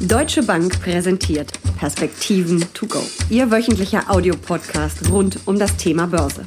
Deutsche Bank präsentiert Perspektiven to go. Ihr wöchentlicher Audiopodcast rund um das Thema Börse.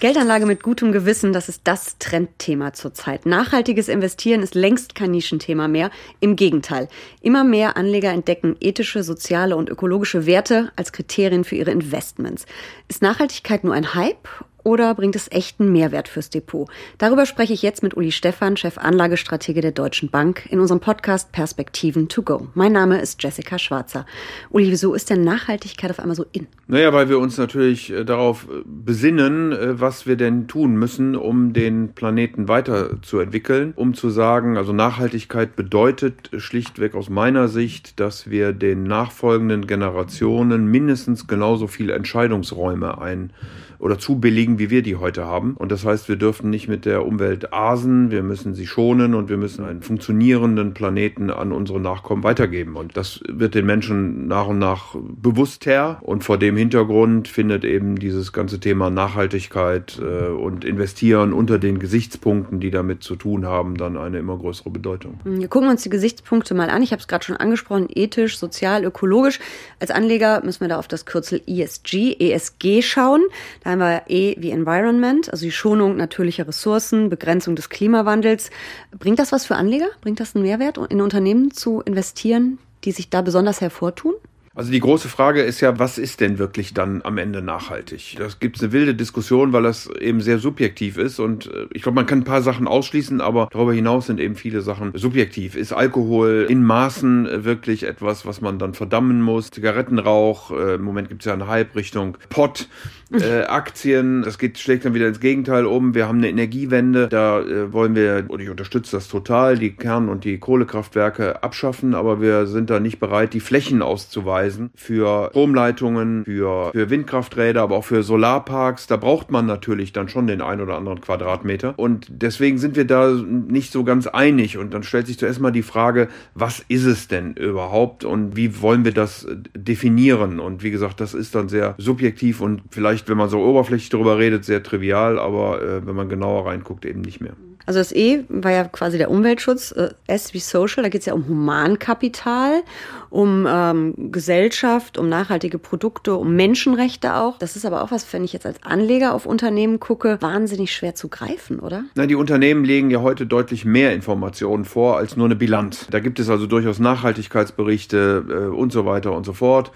Geldanlage mit gutem Gewissen, das ist das Trendthema zurzeit. Nachhaltiges Investieren ist längst kein Nischenthema mehr. Im Gegenteil. Immer mehr Anleger entdecken ethische, soziale und ökologische Werte als Kriterien für ihre Investments. Ist Nachhaltigkeit nur ein Hype oder bringt es echten Mehrwert fürs Depot? Darüber spreche ich jetzt mit Uli Stephan, Chef Anlagestratege der Deutschen Bank, in unserem Podcast Perspektiven to go. Mein Name ist Jessica Schwarzer. Uli, wieso ist denn Nachhaltigkeit auf einmal so in? Naja, weil wir uns natürlich äh, darauf äh, besinnen, äh, was wir denn tun müssen, um den Planeten weiterzuentwickeln, um zu sagen, also Nachhaltigkeit bedeutet schlichtweg aus meiner Sicht, dass wir den nachfolgenden Generationen mindestens genauso viele Entscheidungsräume ein oder zu billigen, wie wir die heute haben. Und das heißt, wir dürfen nicht mit der Umwelt asen, wir müssen sie schonen und wir müssen einen funktionierenden Planeten an unsere Nachkommen weitergeben. Und das wird den Menschen nach und nach bewusster. Und vor dem Hintergrund findet eben dieses ganze Thema Nachhaltigkeit äh, und Investieren unter den Gesichtspunkten, die damit zu tun haben, dann eine immer größere Bedeutung. Wir gucken uns die Gesichtspunkte mal an. Ich habe es gerade schon angesprochen, ethisch, sozial, ökologisch. Als Anleger müssen wir da auf das Kürzel ESG, ESG schauen. Da wir E wie Environment, also die Schonung natürlicher Ressourcen, Begrenzung des Klimawandels. Bringt das was für Anleger? Bringt das einen Mehrwert, in Unternehmen zu investieren, die sich da besonders hervortun? Also die große Frage ist ja, was ist denn wirklich dann am Ende nachhaltig? Das gibt es eine wilde Diskussion, weil das eben sehr subjektiv ist und äh, ich glaube, man kann ein paar Sachen ausschließen, aber darüber hinaus sind eben viele Sachen subjektiv. Ist Alkohol in Maßen wirklich etwas, was man dann verdammen muss? Zigarettenrauch, äh, im Moment gibt es ja eine Hype Richtung Pott, äh, Aktien, das geht schlägt dann wieder ins Gegenteil um. Wir haben eine Energiewende, da äh, wollen wir, und ich unterstütze das total, die Kern- und die Kohlekraftwerke abschaffen, aber wir sind da nicht bereit, die Flächen auszuweisen für Stromleitungen, für, für Windkrafträder, aber auch für Solarparks. Da braucht man natürlich dann schon den ein oder anderen Quadratmeter. Und deswegen sind wir da nicht so ganz einig. Und dann stellt sich zuerst mal die Frage, was ist es denn überhaupt und wie wollen wir das definieren? Und wie gesagt, das ist dann sehr subjektiv und vielleicht, wenn man so oberflächlich darüber redet, sehr trivial, aber äh, wenn man genauer reinguckt, eben nicht mehr. Also das E war ja quasi der Umweltschutz, äh, S wie Social, da geht es ja um Humankapital, um ähm, Gesellschaft, um nachhaltige Produkte, um Menschenrechte auch. Das ist aber auch was, wenn ich jetzt als Anleger auf Unternehmen gucke, wahnsinnig schwer zu greifen, oder? Na, die Unternehmen legen ja heute deutlich mehr Informationen vor als nur eine Bilanz. Da gibt es also durchaus Nachhaltigkeitsberichte äh, und so weiter und so fort.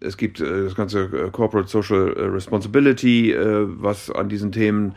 Es gibt äh, das ganze äh, Corporate Social Responsibility, äh, was an diesen Themen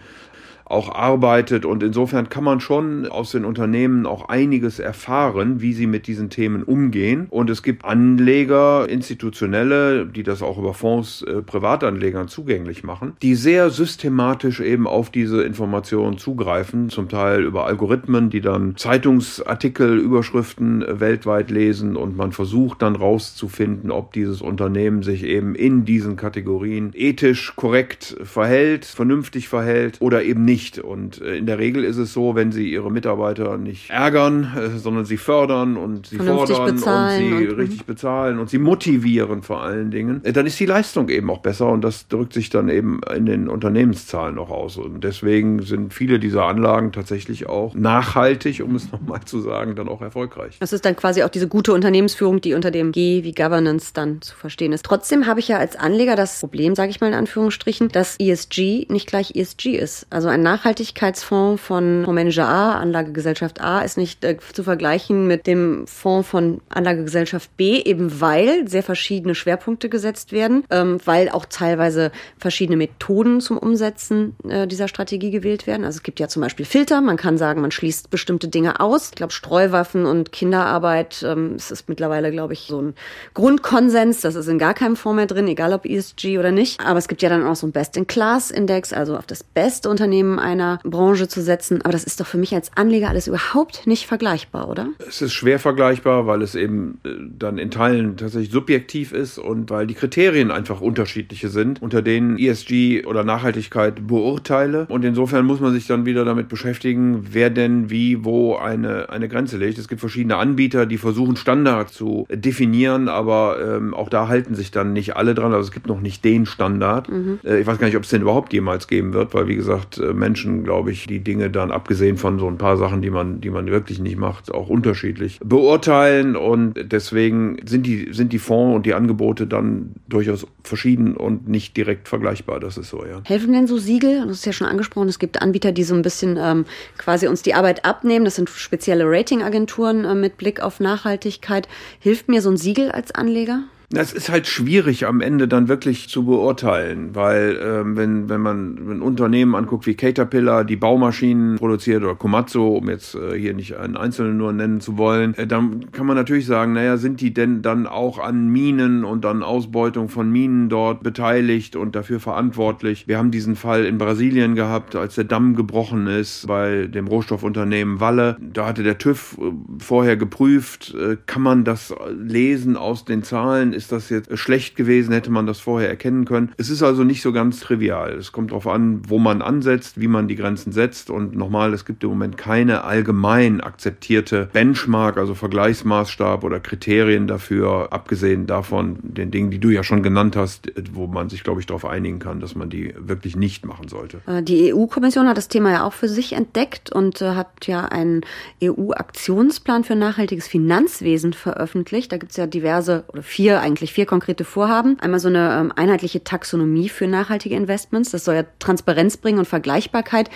auch arbeitet. Und insofern kann man schon aus den Unternehmen auch einiges erfahren, wie sie mit diesen Themen umgehen. Und es gibt Anleger, institutionelle, die das auch über Fonds äh, Privatanlegern zugänglich machen, die sehr systematisch eben auf diese Informationen zugreifen, zum Teil über Algorithmen, die dann Zeitungsartikel, Überschriften äh, weltweit lesen und man versucht dann rauszufinden, ob dieses Unternehmen sich eben in diesen Kategorien ethisch korrekt verhält, vernünftig verhält oder eben nicht nicht. Und äh, in der Regel ist es so, wenn sie ihre Mitarbeiter nicht ärgern, äh, sondern sie fördern und sie fordern und sie und, richtig bezahlen und sie motivieren vor allen Dingen, äh, dann ist die Leistung eben auch besser und das drückt sich dann eben in den Unternehmenszahlen noch aus. Und deswegen sind viele dieser Anlagen tatsächlich auch nachhaltig, um es nochmal zu sagen, dann auch erfolgreich. Das ist dann quasi auch diese gute Unternehmensführung, die unter dem G wie Governance dann zu verstehen ist. Trotzdem habe ich ja als Anleger das Problem, sage ich mal in Anführungsstrichen, dass ESG nicht gleich ESG ist. Also ein Nachhaltigkeitsfonds von Fondsmanager A, Anlagegesellschaft A, ist nicht äh, zu vergleichen mit dem Fonds von Anlagegesellschaft B, eben weil sehr verschiedene Schwerpunkte gesetzt werden, ähm, weil auch teilweise verschiedene Methoden zum Umsetzen äh, dieser Strategie gewählt werden. Also es gibt ja zum Beispiel Filter, man kann sagen, man schließt bestimmte Dinge aus. Ich glaube, Streuwaffen und Kinderarbeit, ähm, es ist mittlerweile, glaube ich, so ein Grundkonsens, das ist in gar keinem Fonds mehr drin, egal ob ESG oder nicht. Aber es gibt ja dann auch so ein Best-in-Class-Index, also auf das beste Unternehmen einer Branche zu setzen. Aber das ist doch für mich als Anleger alles überhaupt nicht vergleichbar, oder? Es ist schwer vergleichbar, weil es eben äh, dann in Teilen tatsächlich subjektiv ist und weil die Kriterien einfach unterschiedliche sind, unter denen ESG oder Nachhaltigkeit beurteile. Und insofern muss man sich dann wieder damit beschäftigen, wer denn wie, wo eine, eine Grenze legt. Es gibt verschiedene Anbieter, die versuchen, Standard zu definieren, aber ähm, auch da halten sich dann nicht alle dran. Also es gibt noch nicht den Standard. Mhm. Äh, ich weiß gar nicht, ob es den überhaupt jemals geben wird, weil wie gesagt, ähm, Menschen, glaube ich, die Dinge dann, abgesehen von so ein paar Sachen, die man, die man wirklich nicht macht, auch unterschiedlich beurteilen. Und deswegen sind die, sind die Fonds und die Angebote dann durchaus verschieden und nicht direkt vergleichbar. Das ist so, ja. Helfen denn so Siegel? Das ist ja schon angesprochen. Es gibt Anbieter, die so ein bisschen ähm, quasi uns die Arbeit abnehmen. Das sind spezielle Ratingagenturen äh, mit Blick auf Nachhaltigkeit. Hilft mir so ein Siegel als Anleger? Das ist halt schwierig am Ende dann wirklich zu beurteilen, weil ähm, wenn, wenn man ein Unternehmen anguckt wie Caterpillar, die Baumaschinen produziert oder Komatsu, um jetzt äh, hier nicht einen Einzelnen nur nennen zu wollen, äh, dann kann man natürlich sagen, naja, sind die denn dann auch an Minen und an Ausbeutung von Minen dort beteiligt und dafür verantwortlich? Wir haben diesen Fall in Brasilien gehabt, als der Damm gebrochen ist bei dem Rohstoffunternehmen Walle. Da hatte der TÜV äh, vorher geprüft, äh, kann man das lesen aus den Zahlen? Ist das jetzt schlecht gewesen, hätte man das vorher erkennen können. Es ist also nicht so ganz trivial. Es kommt darauf an, wo man ansetzt, wie man die Grenzen setzt. Und nochmal, es gibt im Moment keine allgemein akzeptierte Benchmark, also Vergleichsmaßstab oder Kriterien dafür, abgesehen davon, den Dingen, die du ja schon genannt hast, wo man sich, glaube ich, darauf einigen kann, dass man die wirklich nicht machen sollte. Äh, die EU-Kommission hat das Thema ja auch für sich entdeckt und äh, hat ja einen EU-Aktionsplan für nachhaltiges Finanzwesen veröffentlicht. Da gibt es ja diverse oder vier eigentlich vier konkrete Vorhaben. Einmal so eine ähm, einheitliche Taxonomie für nachhaltige Investments. Das soll ja Transparenz bringen und Vergleichbarkeit.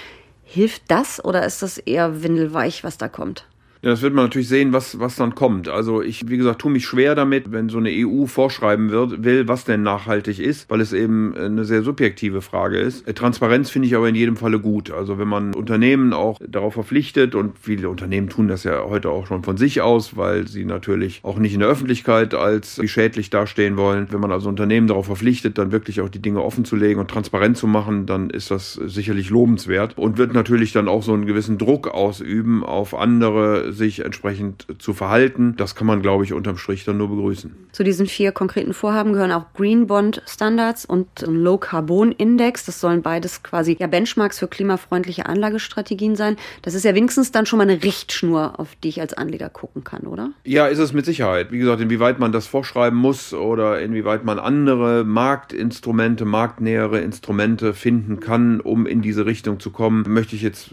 Hilft das oder ist das eher windelweich, was da kommt? Ja, das wird man natürlich sehen, was, was dann kommt. Also ich, wie gesagt, tue mich schwer damit, wenn so eine EU vorschreiben wird, will, was denn nachhaltig ist, weil es eben eine sehr subjektive Frage ist. Äh, Transparenz finde ich aber in jedem Falle gut. Also wenn man Unternehmen auch darauf verpflichtet und viele Unternehmen tun das ja heute auch schon von sich aus, weil sie natürlich auch nicht in der Öffentlichkeit als schädlich dastehen wollen. Wenn man also Unternehmen darauf verpflichtet, dann wirklich auch die Dinge offen zu legen und transparent zu machen, dann ist das sicherlich lobenswert und wird natürlich dann auch so einen gewissen Druck ausüben auf andere sich entsprechend zu verhalten. Das kann man, glaube ich, unterm Strich dann nur begrüßen. Zu diesen vier konkreten Vorhaben gehören auch Green Bond Standards und ein Low Carbon Index. Das sollen beides quasi ja Benchmarks für klimafreundliche Anlagestrategien sein. Das ist ja wenigstens dann schon mal eine Richtschnur, auf die ich als Anleger gucken kann, oder? Ja, ist es mit Sicherheit. Wie gesagt, inwieweit man das vorschreiben muss oder inwieweit man andere Marktinstrumente, marktnähere Instrumente finden kann, um in diese Richtung zu kommen, möchte ich jetzt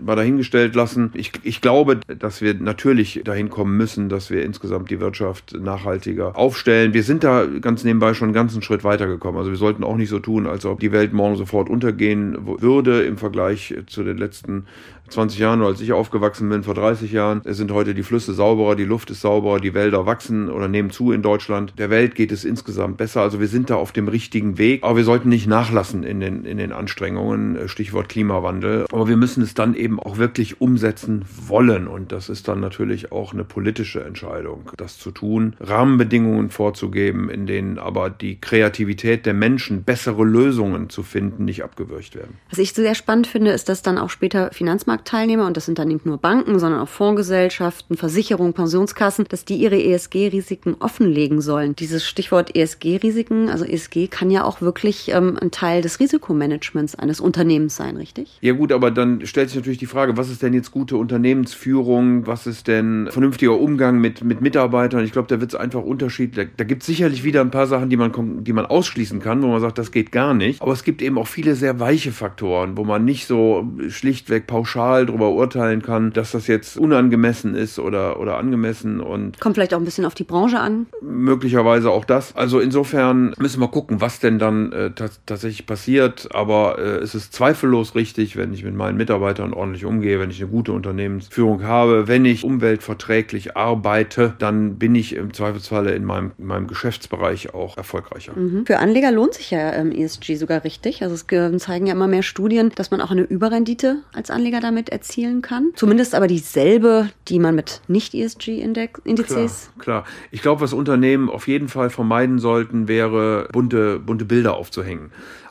mal dahingestellt lassen. Ich, ich glaube, dass dass wir natürlich dahin kommen müssen, dass wir insgesamt die Wirtschaft nachhaltiger aufstellen. Wir sind da ganz nebenbei schon einen ganzen Schritt weitergekommen. Also wir sollten auch nicht so tun, als ob die Welt morgen sofort untergehen würde im Vergleich zu den letzten 20 Jahren, als ich aufgewachsen bin, vor 30 Jahren, sind heute die Flüsse sauberer, die Luft ist sauberer, die Wälder wachsen oder nehmen zu in Deutschland. Der Welt geht es insgesamt besser. Also wir sind da auf dem richtigen Weg. Aber wir sollten nicht nachlassen in den, in den Anstrengungen. Stichwort Klimawandel. Aber wir müssen es dann eben auch wirklich umsetzen wollen. Und das ist dann natürlich auch eine politische Entscheidung, das zu tun, Rahmenbedingungen vorzugeben, in denen aber die Kreativität der Menschen, bessere Lösungen zu finden, nicht abgewürgt werden. Was ich sehr spannend finde, ist, dass dann auch später Finanzmarkt Finanzmarktteilnehmer, und das sind dann nicht nur Banken, sondern auch Fondsgesellschaften, Versicherungen, Pensionskassen, dass die ihre ESG-Risiken offenlegen sollen. Dieses Stichwort ESG-Risiken, also ESG kann ja auch wirklich ähm, ein Teil des Risikomanagements eines Unternehmens sein, richtig? Ja gut, aber dann stellt sich natürlich die Frage, was ist denn jetzt gute Unternehmensführung? Was ist denn vernünftiger Umgang mit, mit Mitarbeitern? Ich glaube, da wird es einfach Unterschied. Da, gibt es sicherlich wieder ein paar Sachen, die man, die man ausschließen kann, wo man sagt, das geht gar nicht. Aber es gibt eben auch viele sehr weiche Faktoren, wo man nicht so schlichtweg pauschal pauschal darüber urteilen kann, dass das jetzt unangemessen ist oder, oder angemessen und. Kommt vielleicht auch ein bisschen auf die Branche an. Möglicherweise auch das. Also insofern müssen wir gucken, was denn dann äh, tatsächlich passiert. Aber äh, es ist zweifellos richtig, wenn ich mit meinen Mitarbeitern ordentlich umgehe, wenn ich eine gute Unternehmensführung habe, wenn ich umweltverträglich arbeite, dann bin ich im Zweifelsfalle in meinem, in meinem Geschäftsbereich auch erfolgreicher. Mhm. Für Anleger lohnt sich ja ähm, ESG sogar richtig. Also es zeigen ja immer mehr Studien, dass man auch eine Überrendite als Anleger damit damit erzielen kann. Zumindest aber dieselbe, die man mit Nicht-ESG-Indizes. Klar, klar. Ich glaube, was Unternehmen auf jeden Fall vermeiden sollten, wäre bunte, bunte Bilder aufzuhängen.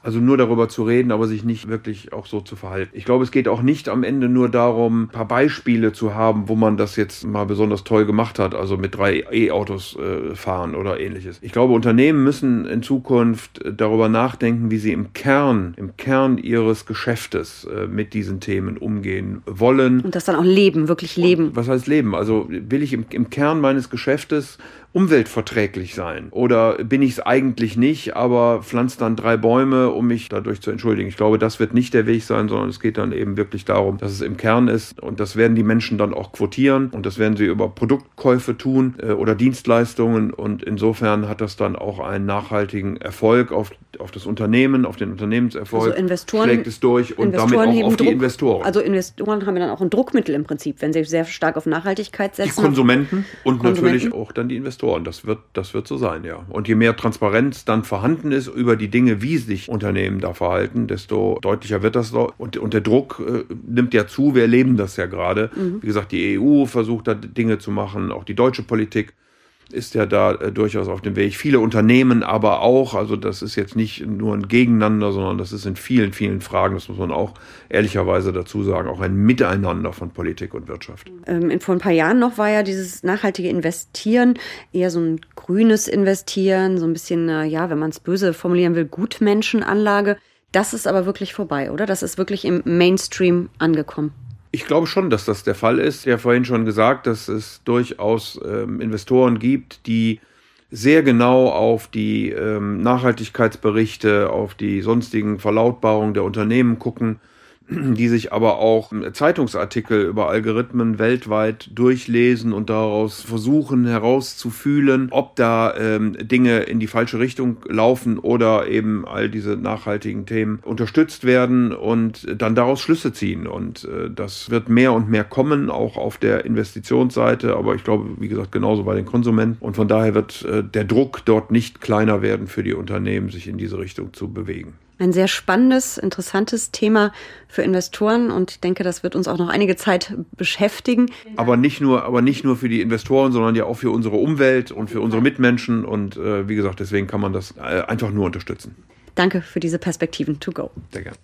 Also nur darüber zu reden, aber sich nicht wirklich auch so zu verhalten. Ich glaube, es geht auch nicht am Ende nur darum, ein paar Beispiele zu haben, wo man das jetzt mal besonders toll gemacht hat, also mit drei E-Autos äh, fahren oder ähnliches. Ich glaube, Unternehmen müssen in Zukunft darüber nachdenken, wie sie im Kern, im Kern ihres Geschäftes äh, mit diesen Themen umgehen wollen. Und das dann auch leben, wirklich leben. Und was heißt leben? Also will ich im, im Kern meines Geschäftes umweltverträglich sein? Oder bin ich es eigentlich nicht, aber pflanzt dann drei Bäume um mich dadurch zu entschuldigen. Ich glaube, das wird nicht der Weg sein, sondern es geht dann eben wirklich darum, dass es im Kern ist und das werden die Menschen dann auch quotieren und das werden sie über Produktkäufe tun äh, oder Dienstleistungen und insofern hat das dann auch einen nachhaltigen Erfolg auf, auf das Unternehmen, auf den Unternehmenserfolg. Also Investoren, schlägt es durch und damit auch auf die Druck, Investoren. Also Investoren haben dann auch ein Druckmittel im Prinzip, wenn sie sehr stark auf Nachhaltigkeit setzen. Die Konsumenten und Konsumenten. natürlich auch dann die Investoren. Das wird, das wird so sein, ja. Und je mehr Transparenz dann vorhanden ist über die Dinge, wie sich Unternehmen da verhalten, desto deutlicher wird das. Und, und der Druck äh, nimmt ja zu. Wir erleben das ja gerade. Mhm. Wie gesagt, die EU versucht da Dinge zu machen, auch die deutsche Politik ist ja da äh, durchaus auf dem Weg. Viele Unternehmen aber auch, also das ist jetzt nicht nur ein Gegeneinander, sondern das ist in vielen, vielen Fragen, das muss man auch ehrlicherweise dazu sagen, auch ein Miteinander von Politik und Wirtschaft. Ähm, vor ein paar Jahren noch war ja dieses nachhaltige Investieren eher so ein grünes Investieren, so ein bisschen, äh, ja, wenn man es böse formulieren will, Gutmenschenanlage. Das ist aber wirklich vorbei, oder? Das ist wirklich im Mainstream angekommen. Ich glaube schon, dass das der Fall ist. Ich habe vorhin schon gesagt, dass es durchaus ähm, Investoren gibt, die sehr genau auf die ähm, Nachhaltigkeitsberichte, auf die sonstigen Verlautbarungen der Unternehmen gucken die sich aber auch Zeitungsartikel über Algorithmen weltweit durchlesen und daraus versuchen herauszufühlen, ob da ähm, Dinge in die falsche Richtung laufen oder eben all diese nachhaltigen Themen unterstützt werden und dann daraus Schlüsse ziehen. Und äh, das wird mehr und mehr kommen, auch auf der Investitionsseite, aber ich glaube, wie gesagt, genauso bei den Konsumenten. Und von daher wird äh, der Druck dort nicht kleiner werden für die Unternehmen, sich in diese Richtung zu bewegen ein sehr spannendes, interessantes Thema für Investoren und ich denke, das wird uns auch noch einige Zeit beschäftigen. Aber nicht nur, aber nicht nur für die Investoren, sondern ja auch für unsere Umwelt und für unsere Mitmenschen und äh, wie gesagt, deswegen kann man das äh, einfach nur unterstützen. Danke für diese Perspektiven to go. Sehr gerne.